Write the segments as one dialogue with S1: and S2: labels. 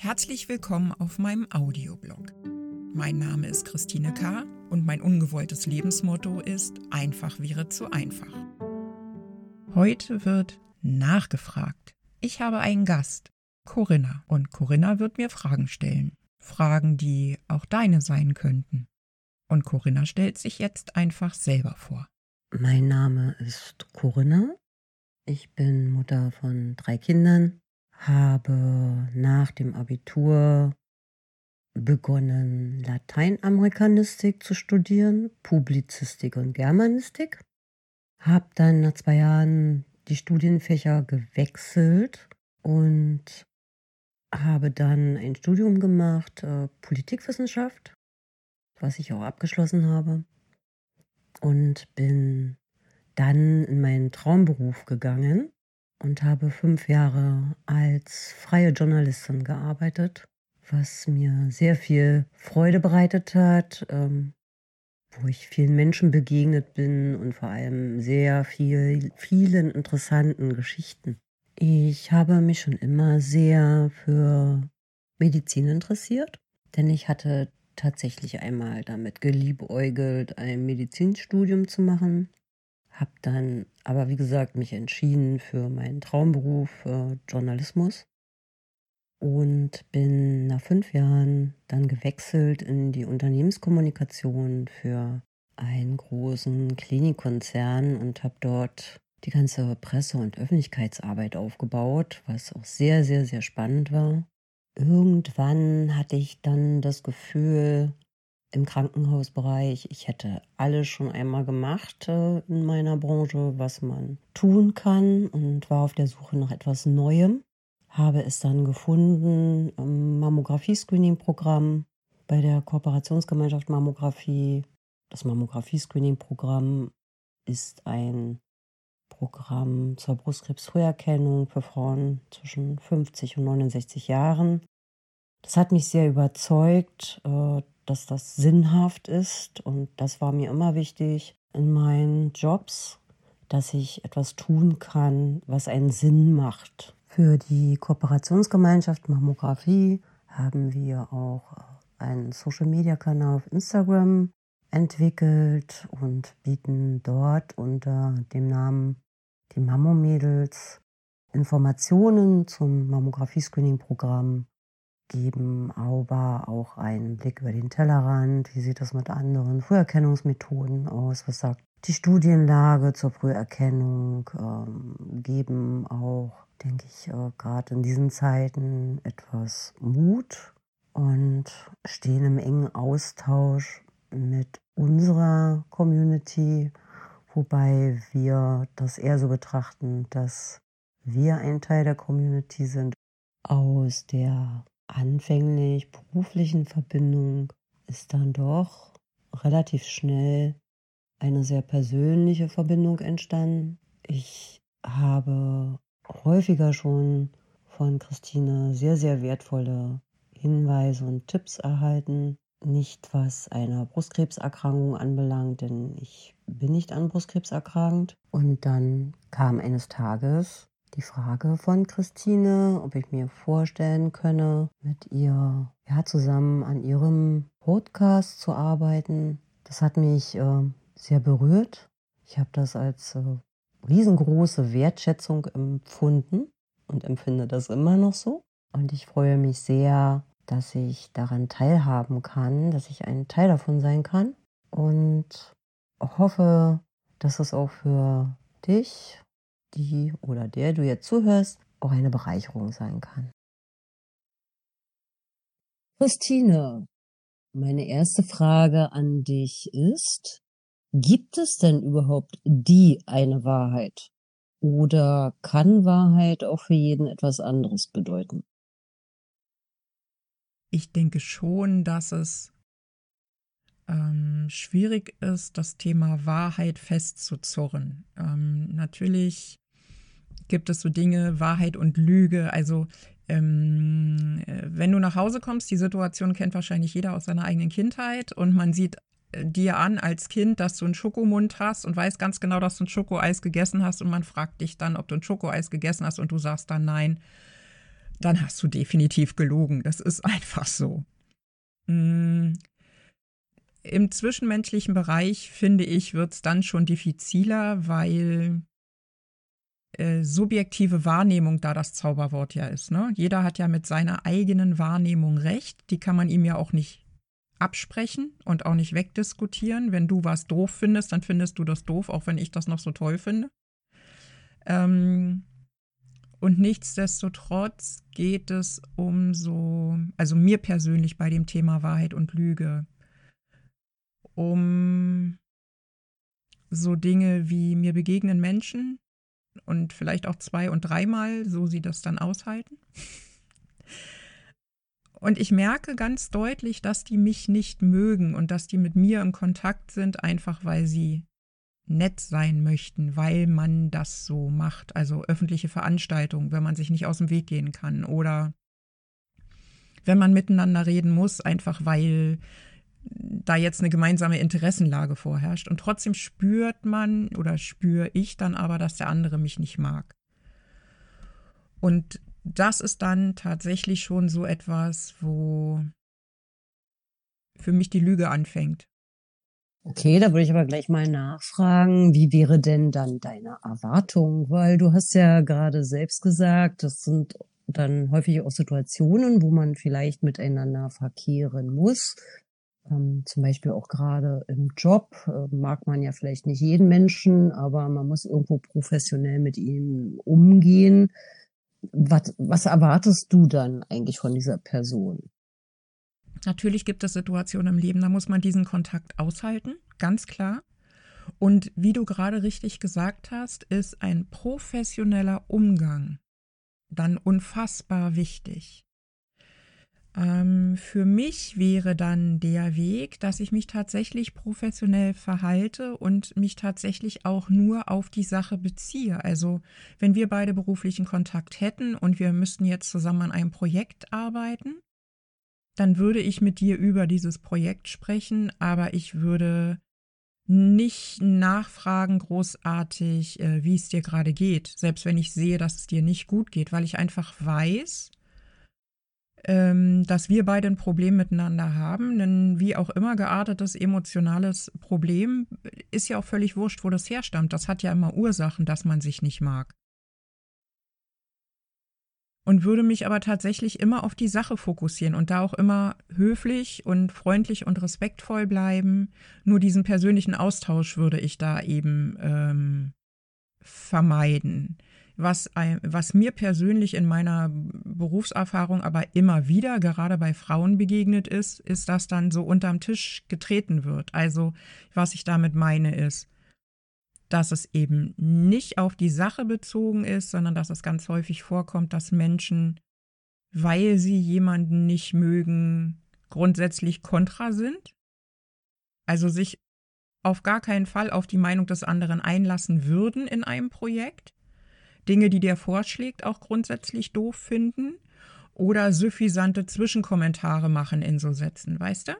S1: Herzlich willkommen auf meinem Audioblog. Mein Name ist Christine K. und mein ungewolltes Lebensmotto ist Einfach wäre zu einfach. Heute wird nachgefragt. Ich habe einen Gast, Corinna, und Corinna wird mir Fragen stellen. Fragen, die auch deine sein könnten. Und Corinna stellt sich jetzt einfach selber vor.
S2: Mein Name ist Corinna. Ich bin Mutter von drei Kindern habe nach dem Abitur begonnen, Lateinamerikanistik zu studieren, Publizistik und Germanistik. Habe dann nach zwei Jahren die Studienfächer gewechselt und habe dann ein Studium gemacht, äh, Politikwissenschaft, was ich auch abgeschlossen habe. Und bin dann in meinen Traumberuf gegangen, und habe fünf Jahre als freie Journalistin gearbeitet, was mir sehr viel Freude bereitet hat, ähm, wo ich vielen Menschen begegnet bin und vor allem sehr viel, vielen interessanten Geschichten. Ich habe mich schon immer sehr für Medizin interessiert, denn ich hatte tatsächlich einmal damit geliebäugelt, ein Medizinstudium zu machen habe dann aber, wie gesagt, mich entschieden für meinen Traumberuf für Journalismus und bin nach fünf Jahren dann gewechselt in die Unternehmenskommunikation für einen großen Klinikkonzern und habe dort die ganze Presse- und Öffentlichkeitsarbeit aufgebaut, was auch sehr, sehr, sehr spannend war. Irgendwann hatte ich dann das Gefühl, im Krankenhausbereich. Ich hätte alles schon einmal gemacht äh, in meiner Branche, was man tun kann und war auf der Suche nach etwas Neuem. Habe es dann gefunden im Mammographie-Screening-Programm bei der Kooperationsgemeinschaft Mammographie. Das Mammographie-Screening-Programm ist ein Programm zur Brustkrebsfrüherkennung für Frauen zwischen 50 und 69 Jahren. Das hat mich sehr überzeugt, äh, dass das sinnhaft ist. Und das war mir immer wichtig in meinen Jobs, dass ich etwas tun kann, was einen Sinn macht. Für die Kooperationsgemeinschaft Mammographie haben wir auch einen Social-Media-Kanal auf Instagram entwickelt und bieten dort unter dem Namen die Mammomädels Informationen zum Mammographie-Screening-Programm geben aber auch einen Blick über den Tellerrand. Wie sieht das mit anderen Früherkennungsmethoden aus? Was sagt die Studienlage zur Früherkennung? Ähm, geben auch, denke ich, äh, gerade in diesen Zeiten etwas Mut und stehen im engen Austausch mit unserer Community, wobei wir das eher so betrachten, dass wir ein Teil der Community sind aus der anfänglich beruflichen Verbindung ist dann doch relativ schnell eine sehr persönliche Verbindung entstanden. Ich habe häufiger schon von Christine sehr, sehr wertvolle Hinweise und Tipps erhalten. Nicht was eine Brustkrebserkrankung anbelangt, denn ich bin nicht an Brustkrebs erkrankt. Und dann kam eines Tages die Frage von Christine, ob ich mir vorstellen könne, mit ihr ja, zusammen an ihrem Podcast zu arbeiten. Das hat mich äh, sehr berührt. Ich habe das als äh, riesengroße Wertschätzung empfunden und empfinde das immer noch so. Und ich freue mich sehr, dass ich daran teilhaben kann, dass ich ein Teil davon sein kann und hoffe, dass es auch für dich die oder der du jetzt zuhörst, auch eine Bereicherung sein kann. Christine, meine erste Frage an dich ist, gibt es denn überhaupt die eine Wahrheit? Oder kann Wahrheit auch für jeden etwas anderes bedeuten?
S1: Ich denke schon, dass es ähm, schwierig ist, das Thema Wahrheit festzuzurren. Ähm, natürlich gibt es so Dinge, Wahrheit und Lüge. Also ähm, äh, wenn du nach Hause kommst, die Situation kennt wahrscheinlich jeder aus seiner eigenen Kindheit und man sieht äh, dir an als Kind, dass du einen Schokomund hast und weiß ganz genau, dass du ein Schokoeis gegessen hast und man fragt dich dann, ob du ein Schokoeis gegessen hast und du sagst dann nein dann hast du definitiv gelogen. Das ist einfach so. Mm. Im zwischenmenschlichen Bereich, finde ich, wird es dann schon diffiziler, weil äh, subjektive Wahrnehmung da das Zauberwort ja ist. Ne? Jeder hat ja mit seiner eigenen Wahrnehmung recht. Die kann man ihm ja auch nicht absprechen und auch nicht wegdiskutieren. Wenn du was doof findest, dann findest du das doof, auch wenn ich das noch so toll finde. Ähm, und nichtsdestotrotz geht es um so, also mir persönlich bei dem Thema Wahrheit und Lüge, um so Dinge wie mir begegnen Menschen und vielleicht auch zwei und dreimal, so sie das dann aushalten. Und ich merke ganz deutlich, dass die mich nicht mögen und dass die mit mir im Kontakt sind, einfach weil sie nett sein möchten, weil man das so macht. Also öffentliche Veranstaltungen, wenn man sich nicht aus dem Weg gehen kann oder wenn man miteinander reden muss, einfach weil da jetzt eine gemeinsame Interessenlage vorherrscht. Und trotzdem spürt man oder spüre ich dann aber, dass der andere mich nicht mag. Und das ist dann tatsächlich schon so etwas, wo für mich die Lüge anfängt.
S2: Okay, da würde ich aber gleich mal nachfragen, wie wäre denn dann deine Erwartung? Weil du hast ja gerade selbst gesagt, das sind dann häufig auch Situationen, wo man vielleicht miteinander verkehren muss. Ähm, zum Beispiel auch gerade im Job äh, mag man ja vielleicht nicht jeden Menschen, aber man muss irgendwo professionell mit ihm umgehen. Was, was erwartest du dann eigentlich von dieser Person?
S1: Natürlich gibt es Situationen im Leben, da muss man diesen Kontakt aushalten, ganz klar. Und wie du gerade richtig gesagt hast, ist ein professioneller Umgang dann unfassbar wichtig. Ähm, für mich wäre dann der Weg, dass ich mich tatsächlich professionell verhalte und mich tatsächlich auch nur auf die Sache beziehe. Also wenn wir beide beruflichen Kontakt hätten und wir müssten jetzt zusammen an einem Projekt arbeiten, dann würde ich mit dir über dieses Projekt sprechen, aber ich würde nicht nachfragen großartig, äh, wie es dir gerade geht, selbst wenn ich sehe, dass es dir nicht gut geht, weil ich einfach weiß, dass wir beide ein Problem miteinander haben. Ein wie auch immer geartetes emotionales Problem ist ja auch völlig wurscht, wo das herstammt. Das hat ja immer Ursachen, dass man sich nicht mag und würde mich aber tatsächlich immer auf die Sache fokussieren und da auch immer höflich und freundlich und respektvoll bleiben. Nur diesen persönlichen Austausch würde ich da eben ähm, vermeiden. Was, was mir persönlich in meiner Berufserfahrung aber immer wieder, gerade bei Frauen begegnet ist, ist, dass dann so unterm Tisch getreten wird. Also was ich damit meine ist, dass es eben nicht auf die Sache bezogen ist, sondern dass es ganz häufig vorkommt, dass Menschen, weil sie jemanden nicht mögen, grundsätzlich kontra sind. Also sich auf gar keinen Fall auf die Meinung des anderen einlassen würden in einem Projekt. Dinge, die der vorschlägt, auch grundsätzlich doof finden. Oder suffisante Zwischenkommentare machen in so Sätzen, weißt du?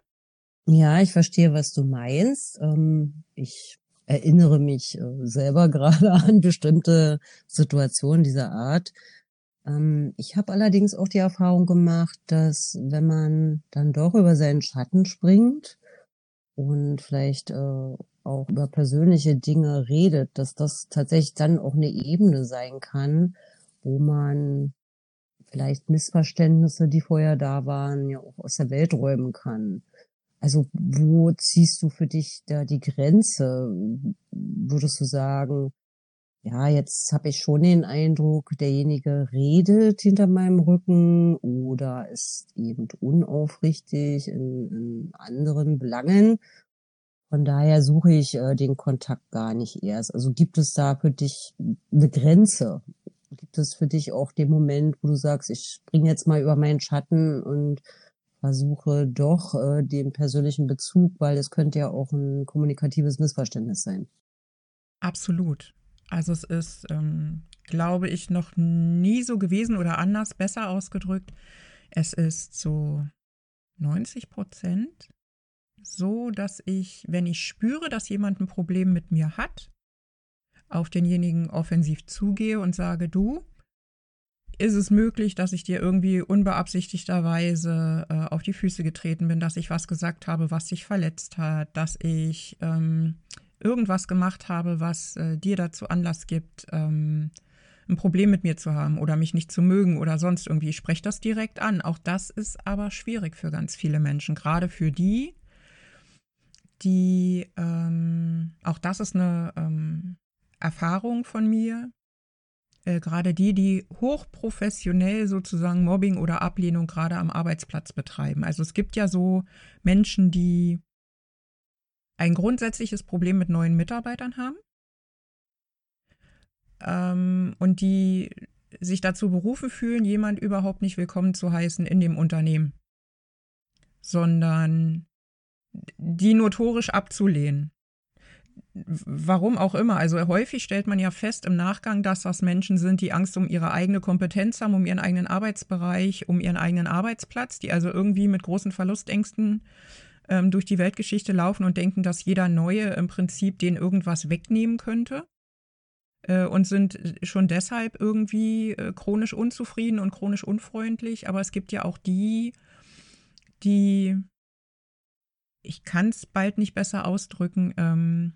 S2: Ja, ich verstehe, was du meinst. Ähm, ich erinnere mich äh, selber gerade an bestimmte Situationen dieser Art. Ähm, ich habe allerdings auch die Erfahrung gemacht, dass wenn man dann doch über seinen Schatten springt und vielleicht äh, auch über persönliche Dinge redet, dass das tatsächlich dann auch eine Ebene sein kann, wo man vielleicht Missverständnisse, die vorher da waren, ja auch aus der Welt räumen kann. Also wo ziehst du für dich da die Grenze? Würdest du sagen, ja, jetzt habe ich schon den Eindruck, derjenige redet hinter meinem Rücken oder ist eben unaufrichtig in, in anderen Belangen. Von daher suche ich äh, den Kontakt gar nicht erst. Also gibt es da für dich eine Grenze? Gibt es für dich auch den Moment, wo du sagst, ich springe jetzt mal über meinen Schatten und versuche doch äh, den persönlichen Bezug, weil es könnte ja auch ein kommunikatives Missverständnis sein.
S1: Absolut. Also es ist, ähm, glaube ich, noch nie so gewesen oder anders, besser ausgedrückt. Es ist so 90 Prozent so, dass ich, wenn ich spüre, dass jemand ein Problem mit mir hat, auf denjenigen offensiv zugehe und sage, du, ist es möglich, dass ich dir irgendwie unbeabsichtigterweise äh, auf die Füße getreten bin, dass ich was gesagt habe, was dich verletzt hat, dass ich ähm, irgendwas gemacht habe, was äh, dir dazu Anlass gibt, ähm, ein Problem mit mir zu haben oder mich nicht zu mögen oder sonst irgendwie. Ich spreche das direkt an. Auch das ist aber schwierig für ganz viele Menschen, gerade für die, die, ähm, auch das ist eine ähm, Erfahrung von mir, äh, gerade die, die hochprofessionell sozusagen Mobbing oder Ablehnung gerade am Arbeitsplatz betreiben. Also es gibt ja so Menschen, die ein grundsätzliches Problem mit neuen Mitarbeitern haben ähm, und die sich dazu berufen fühlen, jemand überhaupt nicht willkommen zu heißen in dem Unternehmen, sondern die notorisch abzulehnen. Warum auch immer. Also häufig stellt man ja fest im Nachgang, dass das Menschen sind, die Angst um ihre eigene Kompetenz haben, um ihren eigenen Arbeitsbereich, um ihren eigenen Arbeitsplatz, die also irgendwie mit großen Verlustängsten ähm, durch die Weltgeschichte laufen und denken, dass jeder Neue im Prinzip denen irgendwas wegnehmen könnte äh, und sind schon deshalb irgendwie äh, chronisch unzufrieden und chronisch unfreundlich. Aber es gibt ja auch die, die, ich kann es bald nicht besser ausdrücken, ähm,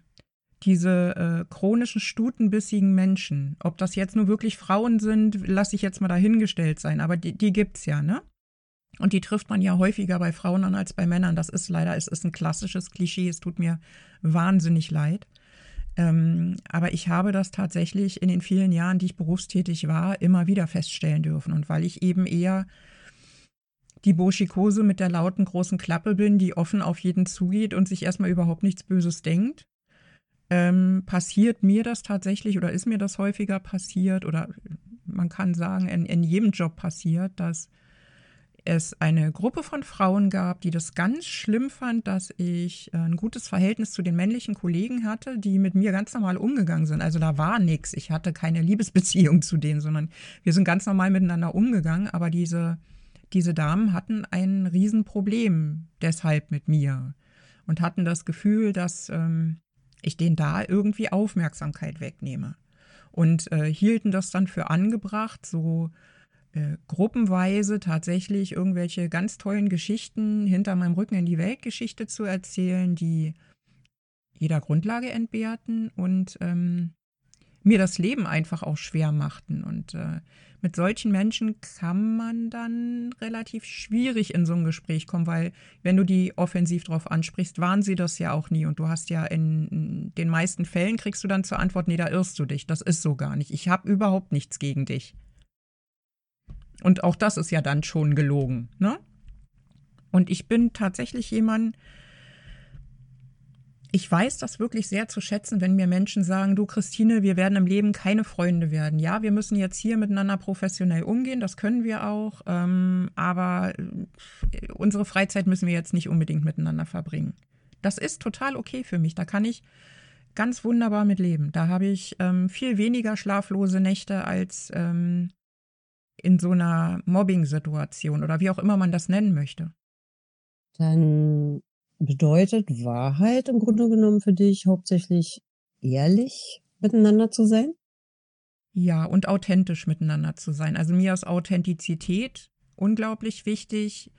S1: diese äh, chronischen, stutenbissigen Menschen, ob das jetzt nur wirklich Frauen sind, lasse ich jetzt mal dahingestellt sein, aber die, die gibt es ja, ne? Und die trifft man ja häufiger bei Frauen an als bei Männern. Das ist leider, es ist ein klassisches Klischee. Es tut mir wahnsinnig leid. Ähm, aber ich habe das tatsächlich in den vielen Jahren, die ich berufstätig war, immer wieder feststellen dürfen. Und weil ich eben eher die Burschikose mit der lauten großen Klappe bin, die offen auf jeden zugeht und sich erstmal überhaupt nichts Böses denkt, ähm, passiert mir das tatsächlich oder ist mir das häufiger passiert oder man kann sagen, in, in jedem Job passiert, dass es eine Gruppe von Frauen gab, die das ganz schlimm fand, dass ich äh, ein gutes Verhältnis zu den männlichen Kollegen hatte, die mit mir ganz normal umgegangen sind. Also da war nichts. Ich hatte keine Liebesbeziehung zu denen, sondern wir sind ganz normal miteinander umgegangen. Aber diese, diese Damen hatten ein Riesenproblem deshalb mit mir und hatten das Gefühl, dass ähm, ich denen da irgendwie Aufmerksamkeit wegnehme. Und äh, hielten das dann für angebracht, so äh, gruppenweise tatsächlich irgendwelche ganz tollen Geschichten hinter meinem Rücken in die Weltgeschichte zu erzählen, die jeder Grundlage entbehrten und ähm, mir das Leben einfach auch schwer machten. Und äh, mit solchen Menschen kann man dann relativ schwierig in so ein Gespräch kommen, weil wenn du die offensiv drauf ansprichst, waren sie das ja auch nie. Und du hast ja in den meisten Fällen kriegst du dann zur Antwort, nee, da irrst du dich. Das ist so gar nicht. Ich habe überhaupt nichts gegen dich. Und auch das ist ja dann schon gelogen. Ne? Und ich bin tatsächlich jemand, ich weiß das wirklich sehr zu schätzen, wenn mir Menschen sagen, du Christine, wir werden im Leben keine Freunde werden. Ja, wir müssen jetzt hier miteinander professionell umgehen, das können wir auch, ähm, aber äh, unsere Freizeit müssen wir jetzt nicht unbedingt miteinander verbringen. Das ist total okay für mich. Da kann ich ganz wunderbar mit leben. Da habe ich ähm, viel weniger schlaflose Nächte als ähm, in so einer Mobbing-Situation oder wie auch immer man das nennen möchte.
S2: Dann bedeutet Wahrheit im Grunde genommen für dich hauptsächlich ehrlich miteinander zu sein?
S1: Ja, und authentisch miteinander zu sein. Also mir ist Authentizität unglaublich wichtig.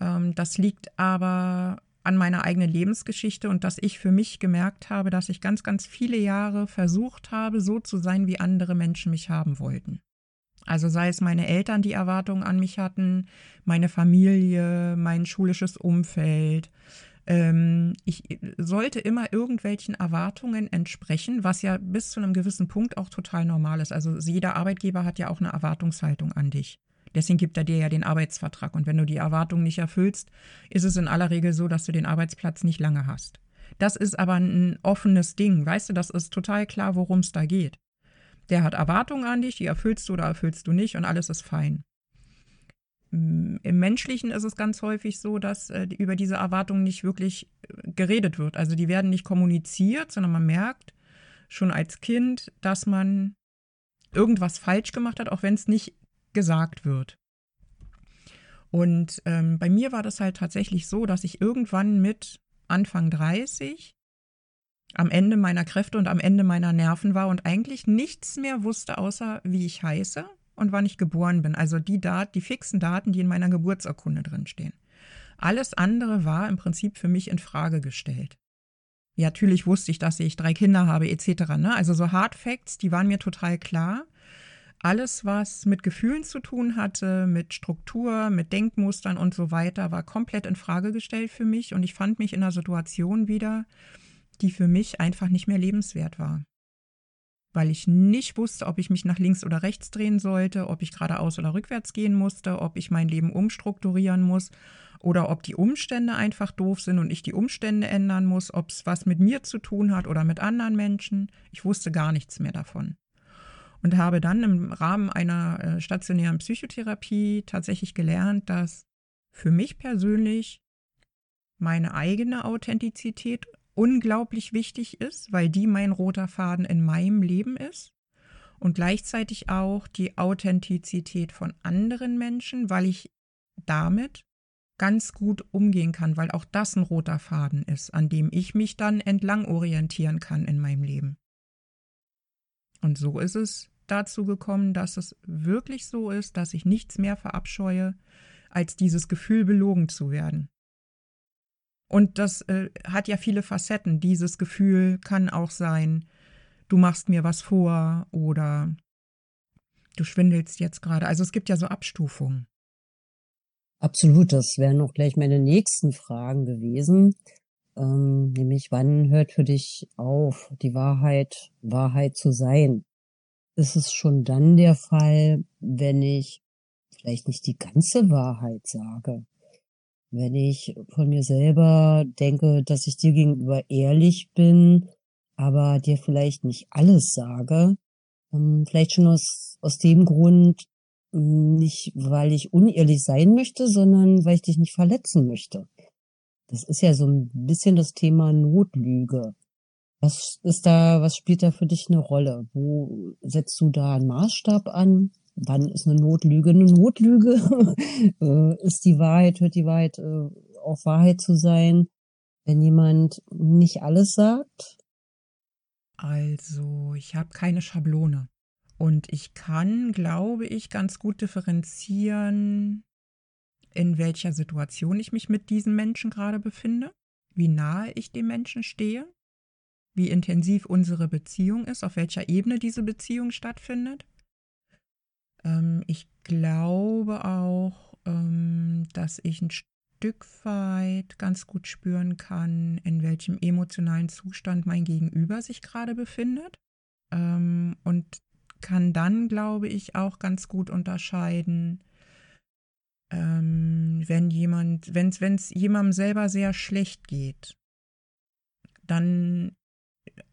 S1: Ähm, das liegt aber an meiner eigenen Lebensgeschichte und dass ich für mich gemerkt habe, dass ich ganz, ganz viele Jahre versucht habe, so zu sein, wie andere Menschen mich haben wollten. Also sei es meine Eltern, die Erwartungen an mich hatten, meine Familie, mein schulisches Umfeld. Ähm, ich sollte immer irgendwelchen Erwartungen entsprechen, was ja bis zu einem gewissen Punkt auch total normal ist. Also jeder Arbeitgeber hat ja auch eine Erwartungshaltung an dich. Deswegen gibt er dir ja den Arbeitsvertrag. Und wenn du die Erwartungen nicht erfüllst, ist es in aller Regel so, dass du den Arbeitsplatz nicht lange hast. Das ist aber ein offenes Ding. Weißt du, das ist total klar, worum es da geht. Der hat Erwartungen an dich, die erfüllst du oder erfüllst du nicht und alles ist fein. Mm, Im Menschlichen ist es ganz häufig so, dass äh, über diese Erwartungen nicht wirklich äh, geredet wird. Also die werden nicht kommuniziert, sondern man merkt schon als Kind, dass man irgendwas falsch gemacht hat, auch wenn es nicht gesagt wird. Und ähm, bei mir war das halt tatsächlich so, dass ich irgendwann mit Anfang 30 am Ende meiner Kräfte und am Ende meiner Nerven war und eigentlich nichts mehr wusste, außer wie ich heiße, und wann ich geboren bin. Also die Daten, die fixen Daten, die in meiner Geburtsurkunde drinstehen. Alles andere war im Prinzip für mich in Frage gestellt. Ja, natürlich wusste ich, dass ich drei Kinder habe, etc. Ne? Also so Hard Facts, die waren mir total klar. Alles, was mit Gefühlen zu tun hatte, mit Struktur, mit Denkmustern und so weiter, war komplett in Frage gestellt für mich und ich fand mich in einer Situation wieder, die für mich einfach nicht mehr lebenswert war. Weil ich nicht wusste, ob ich mich nach links oder rechts drehen sollte, ob ich geradeaus oder rückwärts gehen musste, ob ich mein Leben umstrukturieren muss oder ob die Umstände einfach doof sind und ich die Umstände ändern muss, ob es was mit mir zu tun hat oder mit anderen Menschen. Ich wusste gar nichts mehr davon. Und habe dann im Rahmen einer äh, stationären Psychotherapie tatsächlich gelernt, dass für mich persönlich meine eigene Authentizität unglaublich wichtig ist, weil die mein roter Faden in meinem Leben ist. Und gleichzeitig auch die Authentizität von anderen Menschen, weil ich damit ganz gut umgehen kann, weil auch das ein roter Faden ist, an dem ich mich dann entlang orientieren kann in meinem Leben. Und so ist es dazu gekommen, dass es wirklich so ist, dass ich nichts mehr verabscheue, als dieses Gefühl, belogen zu werden. Und das äh, hat ja viele Facetten. Dieses Gefühl kann auch sein, du machst mir was vor oder du schwindelst jetzt gerade. Also es gibt ja so Abstufungen.
S2: Absolut, das wären auch gleich meine nächsten Fragen gewesen. Ähm, nämlich, wann hört für dich auf, die Wahrheit, Wahrheit zu sein? Ist es schon dann der Fall, wenn ich vielleicht nicht die ganze Wahrheit sage? Wenn ich von mir selber denke, dass ich dir gegenüber ehrlich bin, aber dir vielleicht nicht alles sage, ähm, vielleicht schon aus, aus dem Grund, nicht, weil ich unehrlich sein möchte, sondern weil ich dich nicht verletzen möchte. Das ist ja so ein bisschen das Thema Notlüge. Was ist da, was spielt da für dich eine Rolle? Wo setzt du da einen Maßstab an? Wann ist eine Notlüge eine Notlüge? Äh, ist die Wahrheit, hört die Wahrheit äh, auf Wahrheit zu sein, wenn jemand nicht alles sagt?
S1: Also, ich habe keine Schablone. Und ich kann, glaube ich, ganz gut differenzieren, in welcher Situation ich mich mit diesem Menschen gerade befinde, wie nahe ich dem Menschen stehe, wie intensiv unsere Beziehung ist, auf welcher Ebene diese Beziehung stattfindet. Ähm, ich glaube auch, ähm, dass ich ein Stück weit ganz gut spüren kann, in welchem emotionalen Zustand mein Gegenüber sich gerade befindet. Ähm, und kann dann, glaube ich, auch ganz gut unterscheiden, wenn jemand, wenn es jemandem selber sehr schlecht geht, dann,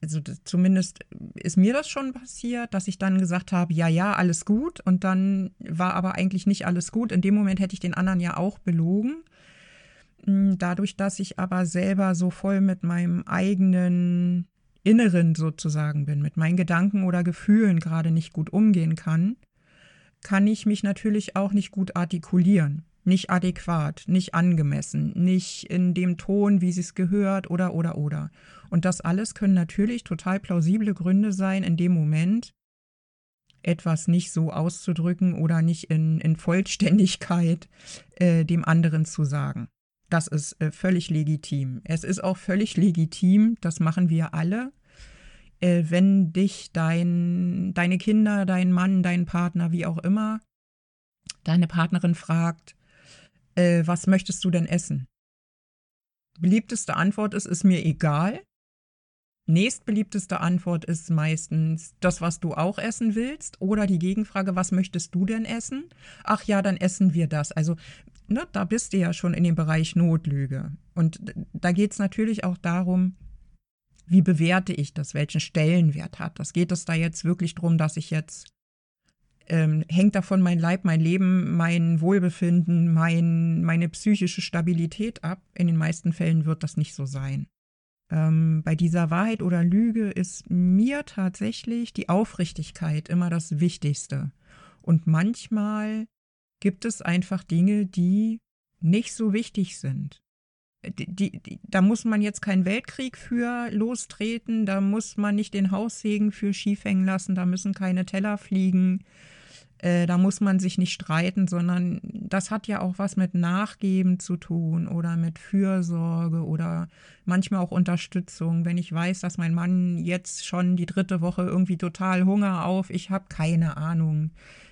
S1: also zumindest ist mir das schon passiert, dass ich dann gesagt habe, ja, ja, alles gut und dann war aber eigentlich nicht alles gut. In dem Moment hätte ich den anderen ja auch belogen. Hm, dadurch, dass ich aber selber so voll mit meinem eigenen Inneren sozusagen bin, mit meinen Gedanken oder Gefühlen gerade nicht gut umgehen kann, kann ich mich natürlich auch nicht gut artikulieren, nicht adäquat, nicht angemessen, nicht in dem Ton, wie sie es gehört oder oder oder. Und das alles können natürlich total plausible Gründe sein, in dem Moment etwas nicht so auszudrücken oder nicht in, in Vollständigkeit äh, dem anderen zu sagen. Das ist äh, völlig legitim. Es ist auch völlig legitim, das machen wir alle, äh, wenn dich dein, deine Kinder, dein Mann, dein Partner, wie auch immer, deine Partnerin fragt, äh, was möchtest du denn essen? Beliebteste Antwort ist, ist mir egal. Nächstbeliebteste Antwort ist meistens das, was du auch essen willst. Oder die Gegenfrage, was möchtest du denn essen? Ach ja, dann essen wir das. Also ne, da bist du ja schon in dem Bereich Notlüge. Und da geht es natürlich auch darum, wie bewerte ich das, welchen Stellenwert hat das? Geht es da jetzt wirklich darum, dass ich jetzt, ähm, hängt davon mein Leib, mein Leben, mein Wohlbefinden, mein, meine psychische Stabilität ab? In den meisten Fällen wird das nicht so sein. Ähm, bei dieser Wahrheit oder Lüge ist mir tatsächlich die Aufrichtigkeit immer das Wichtigste. Und manchmal gibt es einfach Dinge, die nicht so wichtig sind. Die, die, da muss man jetzt keinen Weltkrieg für lostreten, da muss man nicht den Haussegen für schief hängen lassen, da müssen keine Teller fliegen. Äh, da muss man sich nicht streiten, sondern das hat ja auch was mit Nachgeben zu tun oder mit Fürsorge oder manchmal auch Unterstützung. Wenn ich weiß, dass mein Mann jetzt schon die dritte Woche irgendwie total Hunger auf, ich habe keine Ahnung,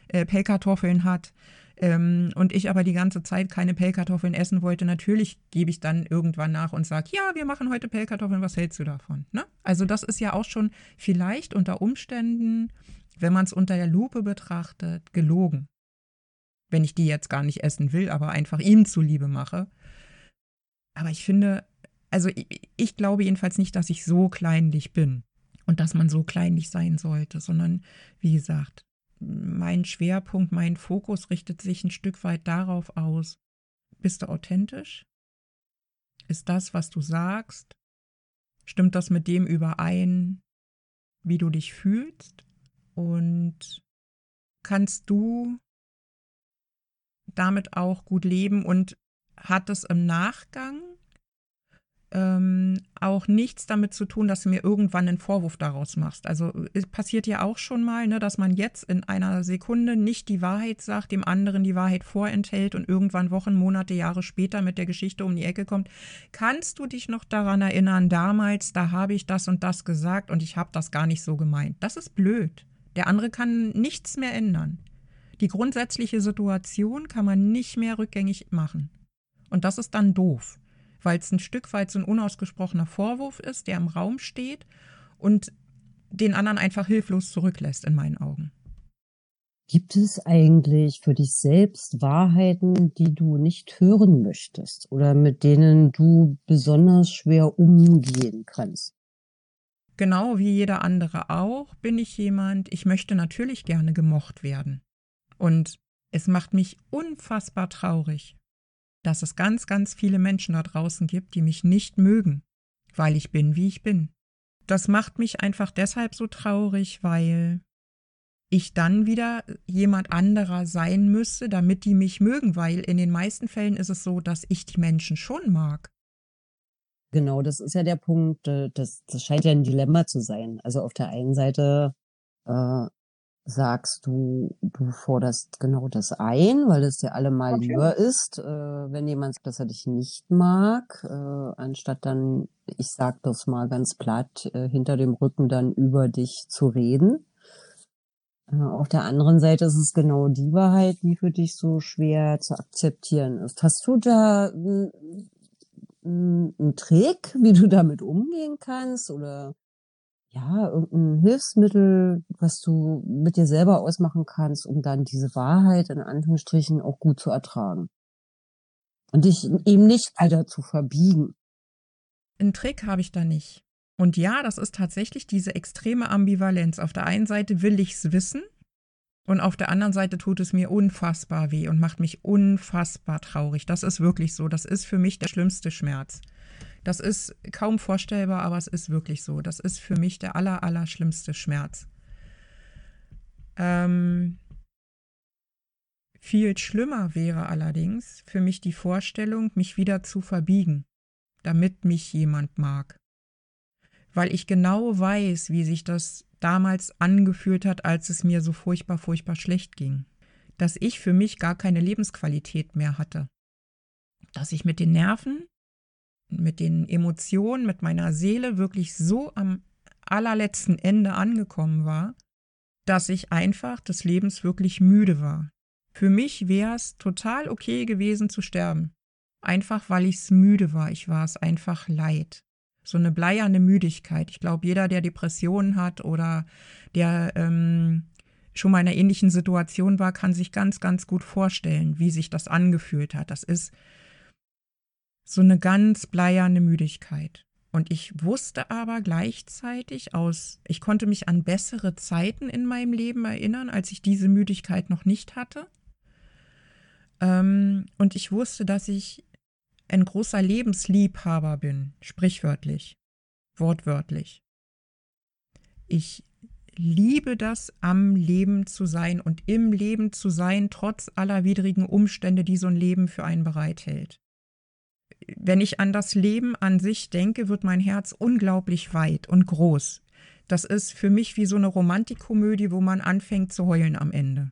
S1: äh, Pellkartoffeln hat, ähm, und ich aber die ganze Zeit keine Pellkartoffeln essen wollte, natürlich gebe ich dann irgendwann nach und sage, ja, wir machen heute Pellkartoffeln, was hältst du davon? Ne? Also das ist ja auch schon vielleicht unter Umständen, wenn man es unter der Lupe betrachtet, gelogen. Wenn ich die jetzt gar nicht essen will, aber einfach ihm zuliebe mache. Aber ich finde, also ich, ich glaube jedenfalls nicht, dass ich so kleinlich bin und dass man so kleinlich sein sollte, sondern wie gesagt, mein Schwerpunkt, mein Fokus richtet sich ein Stück weit darauf aus, bist du authentisch? Ist das, was du sagst? Stimmt das mit dem überein, wie du dich fühlst? Und kannst du damit auch gut leben und hat es im Nachgang ähm, auch nichts damit zu tun, dass du mir irgendwann einen Vorwurf daraus machst. Also es passiert ja auch schon mal, ne, dass man jetzt in einer Sekunde nicht die Wahrheit sagt, dem anderen die Wahrheit vorenthält und irgendwann Wochen, Monate, Jahre später mit der Geschichte um die Ecke kommt. Kannst du dich noch daran erinnern, damals, da habe ich das und das gesagt und ich habe das gar nicht so gemeint. Das ist blöd. Der andere kann nichts mehr ändern. Die grundsätzliche Situation kann man nicht mehr rückgängig machen. Und das ist dann doof weil es ein Stück weit so ein unausgesprochener Vorwurf ist, der im Raum steht und den anderen einfach hilflos zurücklässt, in meinen Augen.
S2: Gibt es eigentlich für dich selbst Wahrheiten, die du nicht hören möchtest oder mit denen du besonders schwer umgehen kannst?
S1: Genau wie jeder andere auch bin ich jemand, ich möchte natürlich gerne gemocht werden. Und es macht mich unfassbar traurig, dass es ganz, ganz viele Menschen da draußen gibt, die mich nicht mögen, weil ich bin, wie ich bin. Das macht mich einfach deshalb so traurig, weil ich dann wieder jemand anderer sein müsste, damit die mich mögen, weil in den meisten Fällen ist es so, dass ich die Menschen schon mag.
S2: Genau, das ist ja der Punkt, äh, das, das scheint ja ein Dilemma zu sein. Also auf der einen Seite äh, sagst du, du forderst genau das ein, weil es dir allemal okay. lieber ist, äh, wenn jemand besser dich nicht mag, äh, anstatt dann, ich sag das mal ganz platt, äh, hinter dem Rücken dann über dich zu reden. Äh, auf der anderen Seite ist es genau die Wahrheit, die für dich so schwer zu akzeptieren ist. Hast du da einen Trick, wie du damit umgehen kannst oder ja, irgendein Hilfsmittel, was du mit dir selber ausmachen kannst, um dann diese Wahrheit in Anführungsstrichen auch gut zu ertragen. Und dich eben nicht weiter zu verbiegen.
S1: Einen Trick habe ich da nicht. Und ja, das ist tatsächlich diese extreme Ambivalenz. Auf der einen Seite will ich es wissen und auf der anderen Seite tut es mir unfassbar weh und macht mich unfassbar traurig. Das ist wirklich so. Das ist für mich der schlimmste Schmerz. Das ist kaum vorstellbar, aber es ist wirklich so. Das ist für mich der aller, aller schlimmste Schmerz. Ähm, viel schlimmer wäre allerdings für mich die Vorstellung, mich wieder zu verbiegen, damit mich jemand mag. Weil ich genau weiß, wie sich das damals angefühlt hat, als es mir so furchtbar, furchtbar schlecht ging. Dass ich für mich gar keine Lebensqualität mehr hatte. Dass ich mit den Nerven mit den Emotionen, mit meiner Seele wirklich so am allerletzten Ende angekommen war, dass ich einfach des Lebens wirklich müde war. Für mich wäre es total okay gewesen zu sterben. Einfach weil ich es müde war. Ich war es einfach leid. So eine bleierne Müdigkeit. Ich glaube, jeder, der Depressionen hat oder der ähm, schon mal in einer ähnlichen Situation war, kann sich ganz, ganz gut vorstellen, wie sich das angefühlt hat. Das ist so eine ganz bleierne Müdigkeit. Und ich wusste aber gleichzeitig aus, ich konnte mich an bessere Zeiten in meinem Leben erinnern, als ich diese Müdigkeit noch nicht hatte. Ähm, und ich wusste, dass ich ein großer Lebensliebhaber bin, sprichwörtlich, wortwörtlich. Ich liebe das, am Leben zu sein und im Leben zu sein, trotz aller widrigen Umstände, die so ein Leben für einen bereithält wenn ich an das Leben an sich denke, wird mein Herz unglaublich weit und groß. Das ist für mich wie so eine Romantikkomödie, wo man anfängt zu heulen am Ende.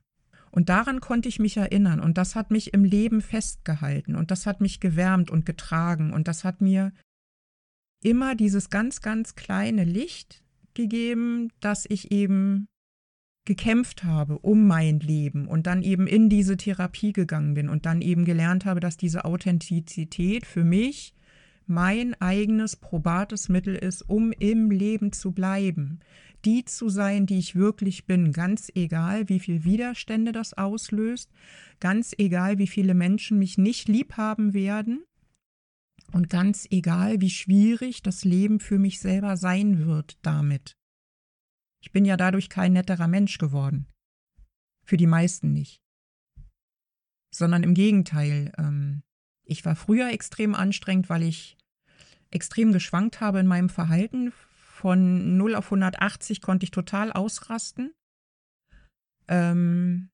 S1: Und daran konnte ich mich erinnern und das hat mich im Leben festgehalten und das hat mich gewärmt und getragen und das hat mir immer dieses ganz, ganz kleine Licht gegeben, dass ich eben gekämpft habe um mein Leben und dann eben in diese Therapie gegangen bin und dann eben gelernt habe, dass diese Authentizität für mich mein eigenes probates Mittel ist, um im Leben zu bleiben, die zu sein, die ich wirklich bin, ganz egal, wie viel Widerstände das auslöst, ganz egal, wie viele Menschen mich nicht lieb haben werden. Und ganz egal, wie schwierig das Leben für mich selber sein wird damit. Ich bin ja dadurch kein netterer Mensch geworden. Für die meisten nicht. Sondern im Gegenteil, ähm, ich war früher extrem anstrengend, weil ich extrem geschwankt habe in meinem Verhalten. Von 0 auf 180 konnte ich total ausrasten. Ähm,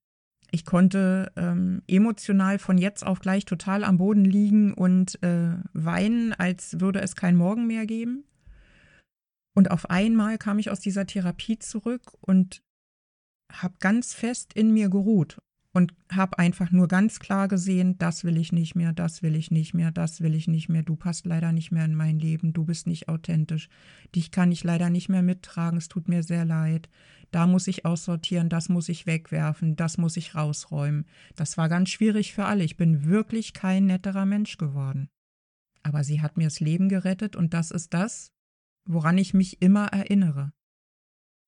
S1: ich konnte ähm, emotional von jetzt auf gleich total am Boden liegen und äh, weinen, als würde es kein Morgen mehr geben. Und auf einmal kam ich aus dieser Therapie zurück und habe ganz fest in mir geruht und habe einfach nur ganz klar gesehen, das will ich nicht mehr, das will ich nicht mehr, das will ich nicht mehr, du passt leider nicht mehr in mein Leben, du bist nicht authentisch, dich kann ich leider nicht mehr mittragen, es tut mir sehr leid, da muss ich aussortieren, das muss ich wegwerfen, das muss ich rausräumen. Das war ganz schwierig für alle, ich bin wirklich kein netterer Mensch geworden. Aber sie hat mir das Leben gerettet und das ist das, woran ich mich immer erinnere.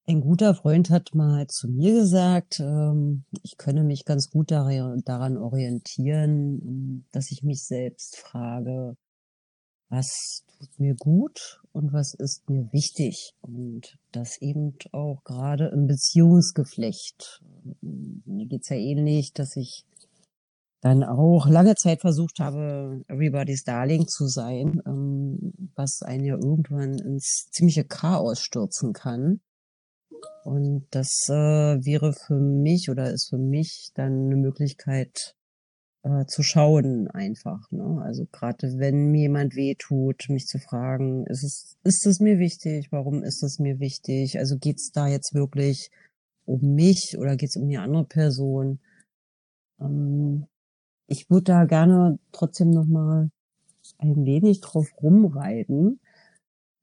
S2: Ein guter Freund hat mal zu mir gesagt, ähm, ich könne mich ganz gut daran orientieren, dass ich mich selbst frage, was tut mir gut und was ist mir wichtig. Und das eben auch gerade im Beziehungsgeflecht. Mir geht's ja ähnlich, dass ich dann auch lange Zeit versucht habe, Everybody's Darling zu sein, ähm, was einen ja irgendwann ins ziemliche Chaos stürzen kann. Und das äh, wäre für mich oder ist für mich dann eine Möglichkeit äh, zu schauen einfach. Ne? Also gerade wenn mir jemand weh tut, mich zu fragen, ist es, ist es mir wichtig? Warum ist es mir wichtig? Also geht's da jetzt wirklich um mich oder geht's um eine andere Person? Ähm, ich würde da gerne trotzdem noch mal ein wenig drauf rumreiten,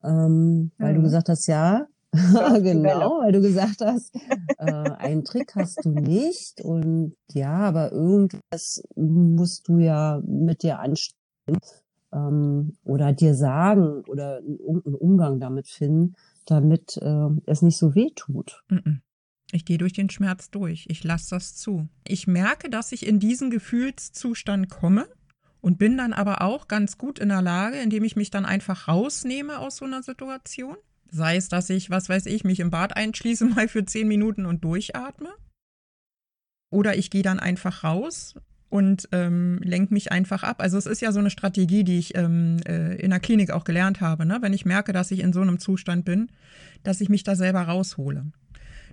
S2: ähm, weil ja. du gesagt hast, ja, genau, weil du gesagt hast, äh, einen Trick hast du nicht. Und ja, aber irgendwas musst du ja mit dir anstellen ähm, oder dir sagen oder irgendeinen Umgang damit finden, damit äh, es nicht so weh tut.
S1: Ich gehe durch den Schmerz durch. Ich lasse das zu. Ich merke, dass ich in diesen Gefühlszustand komme und bin dann aber auch ganz gut in der Lage, indem ich mich dann einfach rausnehme aus so einer Situation Sei es, dass ich, was weiß ich, mich im Bad einschließe mal für zehn Minuten und durchatme. Oder ich gehe dann einfach raus und ähm, lenke mich einfach ab. Also es ist ja so eine Strategie, die ich ähm, äh, in der Klinik auch gelernt habe, ne? wenn ich merke, dass ich in so einem Zustand bin, dass ich mich da selber raushole.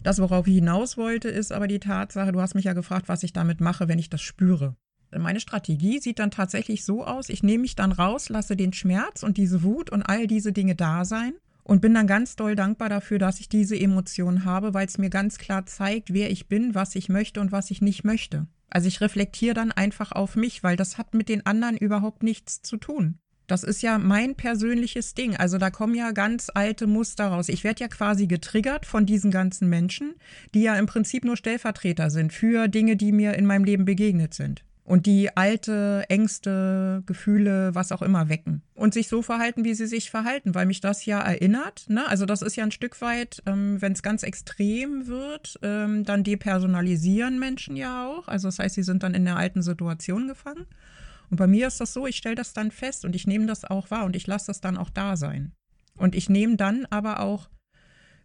S1: Das, worauf ich hinaus wollte, ist aber die Tatsache, du hast mich ja gefragt, was ich damit mache, wenn ich das spüre. Meine Strategie sieht dann tatsächlich so aus, ich nehme mich dann raus, lasse den Schmerz und diese Wut und all diese Dinge da sein und bin dann ganz doll dankbar dafür, dass ich diese Emotion habe, weil es mir ganz klar zeigt, wer ich bin, was ich möchte und was ich nicht möchte. Also ich reflektiere dann einfach auf mich, weil das hat mit den anderen überhaupt nichts zu tun. Das ist ja mein persönliches Ding. Also da kommen ja ganz alte Muster raus. Ich werde ja quasi getriggert von diesen ganzen Menschen, die ja im Prinzip nur Stellvertreter sind für Dinge, die mir in meinem Leben begegnet sind und die alte Ängste, Gefühle, was auch immer wecken und sich so verhalten, wie sie sich verhalten, weil mich das ja erinnert. Ne? Also das ist ja ein Stück weit, ähm, wenn es ganz extrem wird, ähm, dann depersonalisieren Menschen ja auch. Also das heißt, sie sind dann in der alten Situation gefangen. Und bei mir ist das so, ich stelle das dann fest und ich nehme das auch wahr und ich lasse das dann auch da sein. Und ich nehme dann aber auch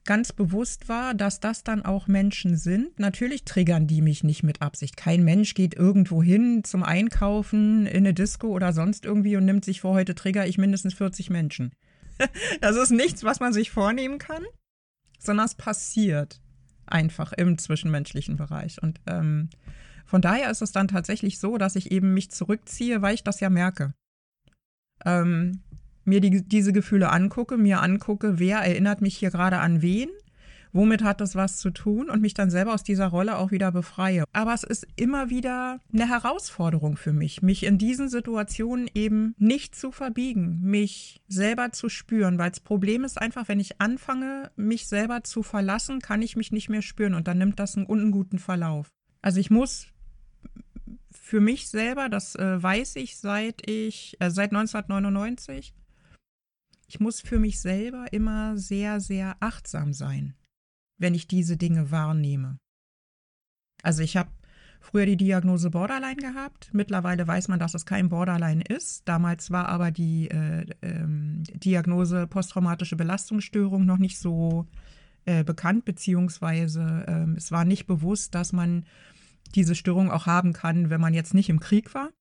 S1: ganz bewusst war, dass das dann auch Menschen sind. Natürlich triggern die mich nicht mit Absicht. Kein Mensch geht irgendwo hin zum Einkaufen in eine Disco oder sonst irgendwie und nimmt sich vor, heute trigger ich mindestens 40 Menschen. das ist nichts, was man sich vornehmen kann, sondern es passiert einfach im zwischenmenschlichen Bereich. Und ähm, von daher ist es dann tatsächlich so, dass ich eben mich zurückziehe, weil ich das ja merke. Ähm, mir die, diese Gefühle angucke, mir angucke, wer erinnert mich hier gerade an wen, womit hat das was zu tun und mich dann selber aus dieser Rolle auch wieder befreie. Aber es ist immer wieder eine Herausforderung für mich, mich in diesen Situationen eben nicht zu verbiegen, mich selber zu spüren, weil das Problem ist einfach, wenn ich anfange, mich selber zu verlassen, kann ich mich nicht mehr spüren und dann nimmt das einen unguten Verlauf. Also ich muss für mich selber, das äh, weiß ich seit ich, äh, seit 1999, ich muss für mich selber immer sehr, sehr achtsam sein wenn ich diese Dinge wahrnehme. Also ich habe früher die Diagnose Borderline gehabt. Mittlerweile weiß man, dass es kein Borderline ist. Damals war aber die äh, ähm, Diagnose posttraumatische Belastungsstörung noch nicht so äh, bekannt, beziehungsweise äh, es war nicht bewusst, dass man diese Störung auch haben kann, wenn man jetzt nicht im Krieg war,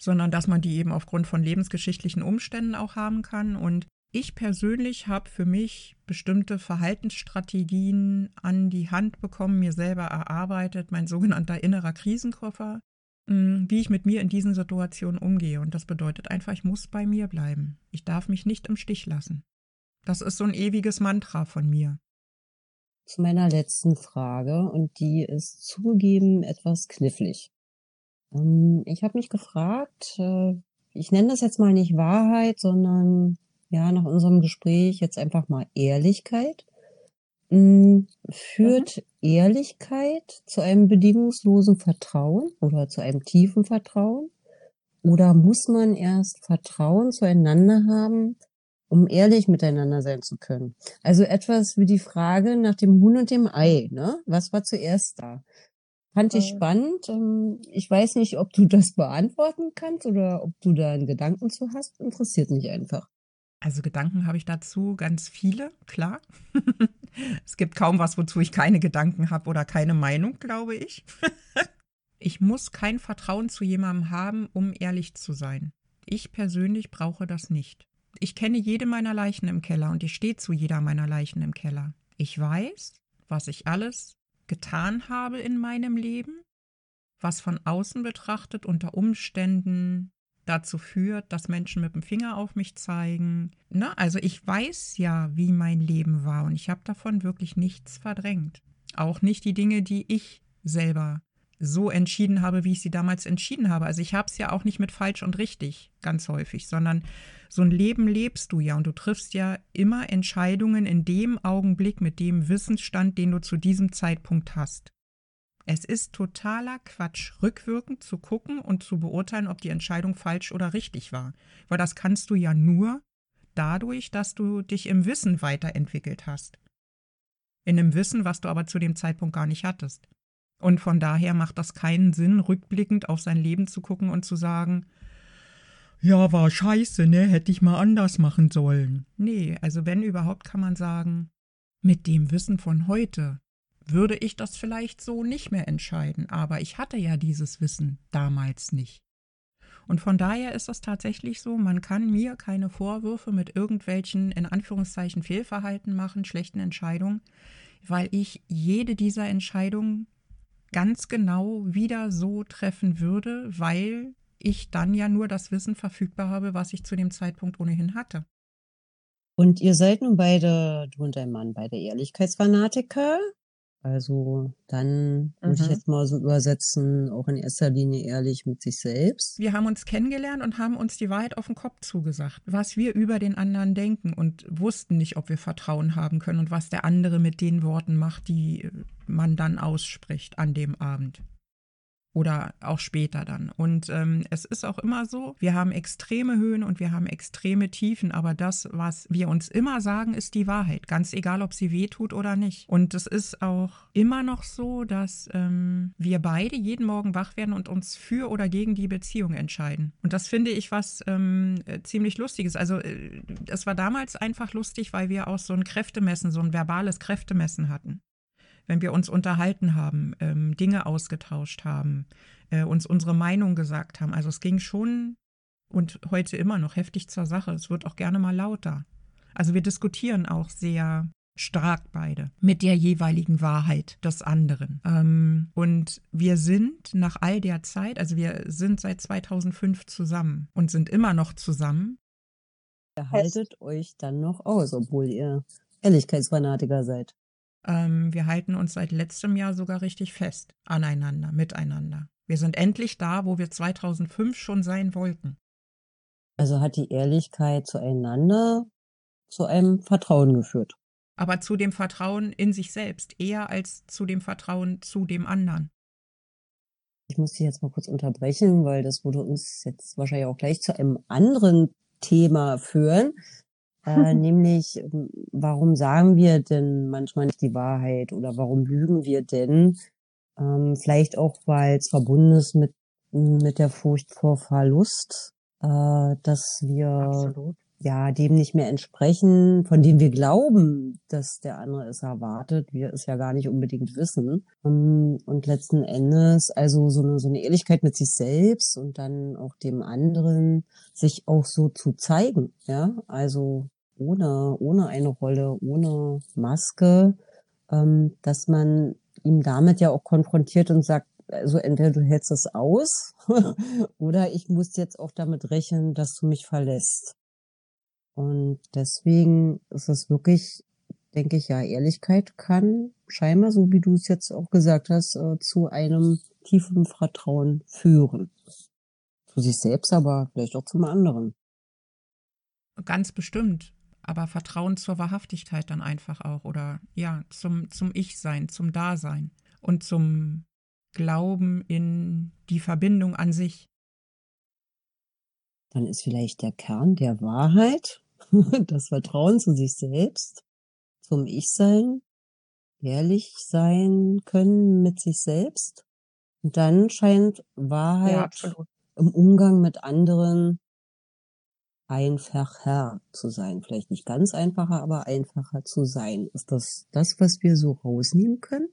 S1: sondern dass man die eben aufgrund von lebensgeschichtlichen Umständen auch haben kann. Und ich persönlich habe für mich bestimmte Verhaltensstrategien an die Hand bekommen, mir selber erarbeitet, mein sogenannter innerer Krisenkoffer, mm, wie ich mit mir in diesen Situationen umgehe. Und das bedeutet einfach, ich muss bei mir bleiben. Ich darf mich nicht im Stich lassen. Das ist so ein ewiges Mantra von mir.
S2: Zu meiner letzten Frage, und die ist zugegeben etwas knifflig. Ähm, ich habe mich gefragt, äh, ich nenne das jetzt mal nicht Wahrheit, sondern ja, nach unserem Gespräch jetzt einfach mal Ehrlichkeit. Hm, führt mhm. Ehrlichkeit zu einem bedingungslosen Vertrauen oder zu einem tiefen Vertrauen? Oder muss man erst Vertrauen zueinander haben, um ehrlich miteinander sein zu können? Also etwas wie die Frage nach dem Huhn und dem Ei, ne? Was war zuerst da? Fand ich spannend. Ähm, ich weiß nicht, ob du das beantworten kannst oder ob du da einen Gedanken zu hast. Interessiert mich einfach.
S1: Also Gedanken habe ich dazu ganz viele, klar. es gibt kaum was, wozu ich keine Gedanken habe oder keine Meinung, glaube ich. ich muss kein Vertrauen zu jemandem haben, um ehrlich zu sein. Ich persönlich brauche das nicht. Ich kenne jede meiner Leichen im Keller und ich stehe zu jeder meiner Leichen im Keller. Ich weiß, was ich alles getan habe in meinem Leben, was von außen betrachtet unter Umständen dazu führt, dass Menschen mit dem Finger auf mich zeigen. Ne? Also ich weiß ja, wie mein Leben war und ich habe davon wirklich nichts verdrängt. Auch nicht die Dinge, die ich selber so entschieden habe, wie ich sie damals entschieden habe. Also ich habe es ja auch nicht mit falsch und richtig ganz häufig, sondern so ein Leben lebst du ja und du triffst ja immer Entscheidungen in dem Augenblick mit dem Wissensstand, den du zu diesem Zeitpunkt hast. Es ist totaler Quatsch, rückwirkend zu gucken und zu beurteilen, ob die Entscheidung falsch oder richtig war. Weil das kannst du ja nur dadurch, dass du dich im Wissen weiterentwickelt hast. In einem Wissen, was du aber zu dem Zeitpunkt gar nicht hattest. Und von daher macht das keinen Sinn, rückblickend auf sein Leben zu gucken und zu sagen, ja, war scheiße, ne, hätte ich mal anders machen sollen. Nee, also wenn überhaupt kann man sagen, mit dem Wissen von heute würde ich das vielleicht so nicht mehr entscheiden, aber ich hatte ja dieses Wissen damals nicht. Und von daher ist das tatsächlich so, man kann mir keine Vorwürfe mit irgendwelchen in Anführungszeichen Fehlverhalten machen, schlechten Entscheidungen, weil ich jede dieser Entscheidungen ganz genau wieder so treffen würde, weil ich dann ja nur das Wissen verfügbar habe, was ich zu dem Zeitpunkt ohnehin hatte.
S2: Und ihr seid nun beide, du und dein Mann, beide Ehrlichkeitsfanatiker. Also dann mhm. würde ich jetzt mal so übersetzen, auch in erster Linie ehrlich mit sich selbst.
S1: Wir haben uns kennengelernt und haben uns die Wahrheit auf den Kopf zugesagt, was wir über den anderen denken und wussten nicht, ob wir Vertrauen haben können und was der andere mit den Worten macht, die man dann ausspricht an dem Abend oder auch später dann. Und ähm, es ist auch immer so, wir haben extreme Höhen und wir haben extreme Tiefen, aber das, was wir uns immer sagen, ist die Wahrheit, ganz egal, ob sie weh tut oder nicht. Und es ist auch immer noch so, dass ähm, wir beide jeden Morgen wach werden und uns für oder gegen die Beziehung entscheiden. Und das finde ich was ähm, äh, ziemlich Lustiges. Also äh, es war damals einfach lustig, weil wir auch so ein Kräftemessen, so ein verbales Kräftemessen hatten wenn wir uns unterhalten haben, ähm, Dinge ausgetauscht haben, äh, uns unsere Meinung gesagt haben. Also es ging schon und heute immer noch heftig zur Sache. Es wird auch gerne mal lauter. Also wir diskutieren auch sehr stark beide mit der jeweiligen Wahrheit des anderen. Ähm, und wir sind nach all der Zeit, also wir sind seit 2005 zusammen und sind immer noch zusammen.
S2: Ihr haltet euch dann noch aus, obwohl ihr Ehrlichkeitsfanatiker seid.
S1: Ähm, wir halten uns seit letztem Jahr sogar richtig fest aneinander, miteinander. Wir sind endlich da, wo wir 2005 schon sein wollten.
S2: Also hat die Ehrlichkeit zueinander zu einem Vertrauen geführt.
S1: Aber zu dem Vertrauen in sich selbst, eher als zu dem Vertrauen zu dem anderen.
S2: Ich muss Sie jetzt mal kurz unterbrechen, weil das würde uns jetzt wahrscheinlich auch gleich zu einem anderen Thema führen. Äh, nämlich, warum sagen wir denn manchmal nicht die Wahrheit oder warum lügen wir denn? Ähm, vielleicht auch, weil es verbunden ist mit, mit der Furcht vor Verlust, äh, dass wir Absolut. Ja dem nicht mehr entsprechen, von dem wir glauben, dass der andere es erwartet, wir es ja gar nicht unbedingt wissen. Ähm, und letzten Endes also so eine, so eine Ehrlichkeit mit sich selbst und dann auch dem anderen sich auch so zu zeigen, ja, also ohne, ohne eine Rolle, ohne Maske, ähm, dass man ihm damit ja auch konfrontiert und sagt, also entweder du hältst es aus oder ich muss jetzt auch damit rechnen, dass du mich verlässt. Und deswegen ist es wirklich, denke ich, ja, Ehrlichkeit kann scheinbar, so wie du es jetzt auch gesagt hast, äh, zu einem tiefen Vertrauen führen. Zu sich selbst, aber vielleicht auch zum anderen.
S1: Ganz bestimmt. Aber Vertrauen zur Wahrhaftigkeit dann einfach auch oder ja, zum, zum Ich-Sein, zum Dasein und zum Glauben in die Verbindung an sich.
S2: Dann ist vielleicht der Kern der Wahrheit, das Vertrauen zu sich selbst, zum Ich-Sein, ehrlich sein können mit sich selbst. Und dann scheint Wahrheit ja, im Umgang mit anderen einfacher zu sein. Vielleicht nicht ganz einfacher, aber einfacher zu sein. Ist das das, was wir so rausnehmen können?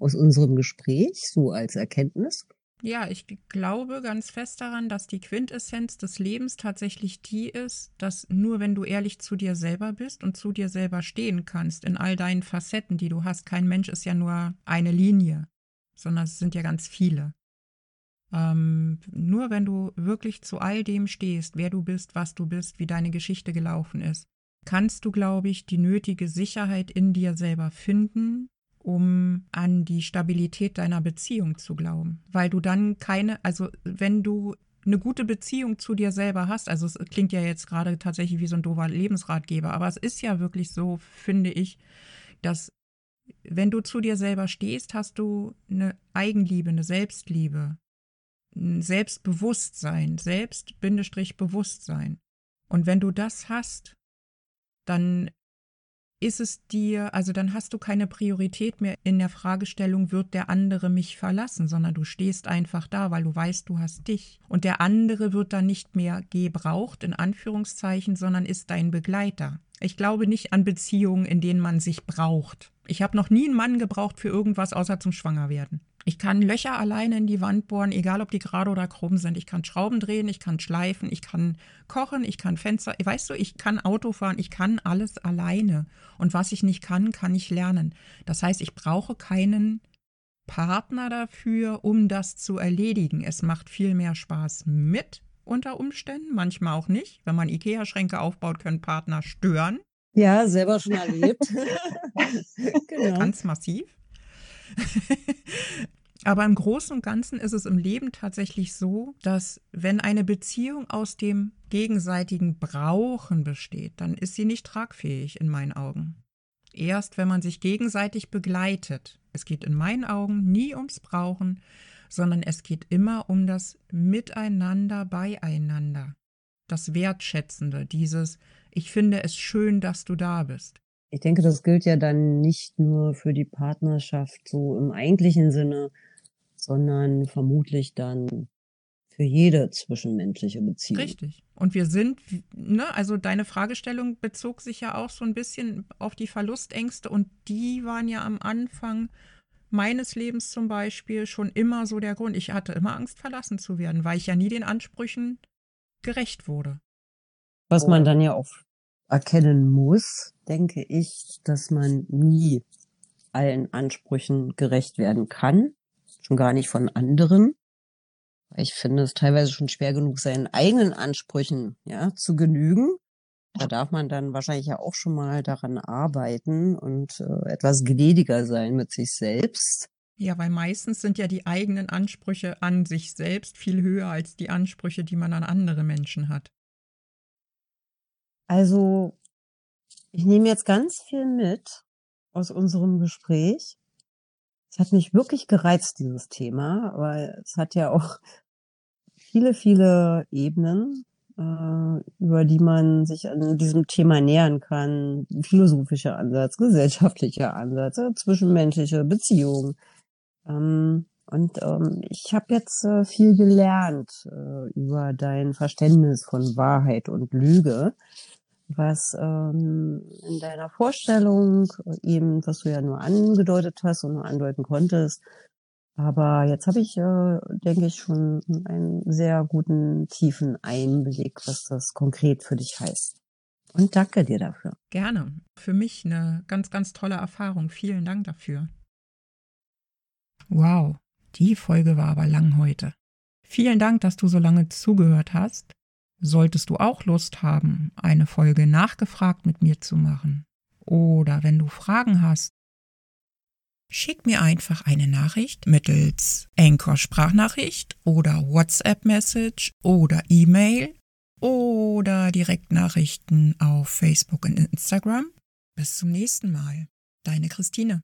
S2: aus unserem Gespräch, so als Erkenntnis?
S1: Ja, ich glaube ganz fest daran, dass die Quintessenz des Lebens tatsächlich die ist, dass nur wenn du ehrlich zu dir selber bist und zu dir selber stehen kannst, in all deinen Facetten, die du hast, kein Mensch ist ja nur eine Linie, sondern es sind ja ganz viele. Ähm, nur wenn du wirklich zu all dem stehst, wer du bist, was du bist, wie deine Geschichte gelaufen ist, kannst du, glaube ich, die nötige Sicherheit in dir selber finden, um an die Stabilität deiner Beziehung zu glauben. Weil du dann keine, also wenn du eine gute Beziehung zu dir selber hast, also es klingt ja jetzt gerade tatsächlich wie so ein doofer Lebensratgeber, aber es ist ja wirklich so, finde ich, dass wenn du zu dir selber stehst, hast du eine Eigenliebe, eine Selbstliebe, ein Selbstbewusstsein, Selbst-Bewusstsein. Und wenn du das hast, dann ist es dir, also dann hast du keine Priorität mehr in der Fragestellung, wird der andere mich verlassen, sondern du stehst einfach da, weil du weißt, du hast dich. Und der andere wird dann nicht mehr gebraucht, in Anführungszeichen, sondern ist dein Begleiter. Ich glaube nicht an Beziehungen, in denen man sich braucht. Ich habe noch nie einen Mann gebraucht für irgendwas außer zum Schwangerwerden. Ich kann Löcher alleine in die Wand bohren, egal ob die gerade oder krumm sind. Ich kann Schrauben drehen, ich kann schleifen, ich kann kochen, ich kann Fenster. Weißt du, ich kann Auto fahren, ich kann alles alleine. Und was ich nicht kann, kann ich lernen. Das heißt, ich brauche keinen Partner dafür, um das zu erledigen. Es macht viel mehr Spaß mit unter Umständen, manchmal auch nicht. Wenn man Ikea-Schränke aufbaut, können Partner stören.
S2: Ja, selber schon erlebt.
S1: genau. Ganz massiv. Aber im Großen und Ganzen ist es im Leben tatsächlich so, dass wenn eine Beziehung aus dem gegenseitigen Brauchen besteht, dann ist sie nicht tragfähig in meinen Augen. Erst wenn man sich gegenseitig begleitet. Es geht in meinen Augen nie ums Brauchen, sondern es geht immer um das Miteinander beieinander. Das Wertschätzende, dieses Ich finde es schön, dass du da bist.
S2: Ich denke, das gilt ja dann nicht nur für die Partnerschaft so im eigentlichen Sinne, sondern vermutlich dann für jede zwischenmenschliche Beziehung.
S1: Richtig. Und wir sind, ne, also deine Fragestellung bezog sich ja auch so ein bisschen auf die Verlustängste und die waren ja am Anfang meines Lebens zum Beispiel schon immer so der Grund. Ich hatte immer Angst, verlassen zu werden, weil ich ja nie den Ansprüchen gerecht wurde.
S2: Was man dann ja auch erkennen muss, denke ich, dass man nie allen Ansprüchen gerecht werden kann, schon gar nicht von anderen. Ich finde es teilweise schon schwer genug, seinen eigenen Ansprüchen ja zu genügen. Da darf man dann wahrscheinlich ja auch schon mal daran arbeiten und äh, etwas gnädiger sein mit sich selbst.
S1: Ja, weil meistens sind ja die eigenen Ansprüche an sich selbst viel höher als die Ansprüche, die man an andere Menschen hat.
S2: Also, ich nehme jetzt ganz viel mit aus unserem Gespräch. Es hat mich wirklich gereizt, dieses Thema, weil es hat ja auch viele, viele Ebenen, äh, über die man sich an diesem Thema nähern kann. Philosophischer Ansatz, gesellschaftlicher Ansatz, äh, zwischenmenschliche Beziehungen. Ähm, und ähm, ich habe jetzt äh, viel gelernt über dein Verständnis von Wahrheit und Lüge was ähm, in deiner Vorstellung eben, was du ja nur angedeutet hast und nur andeuten konntest. Aber jetzt habe ich, äh, denke ich, schon einen sehr guten, tiefen Einblick, was das konkret für dich heißt. Und danke dir dafür.
S1: Gerne. Für mich eine ganz, ganz tolle Erfahrung. Vielen Dank dafür. Wow, die Folge war aber lang heute. Vielen Dank, dass du so lange zugehört hast. Solltest du auch Lust haben, eine Folge nachgefragt mit mir zu machen, oder wenn du Fragen hast, schick mir einfach eine Nachricht mittels Anchor Sprachnachricht oder WhatsApp Message oder E-Mail oder Direktnachrichten auf Facebook und Instagram. Bis zum nächsten Mal. Deine Christine.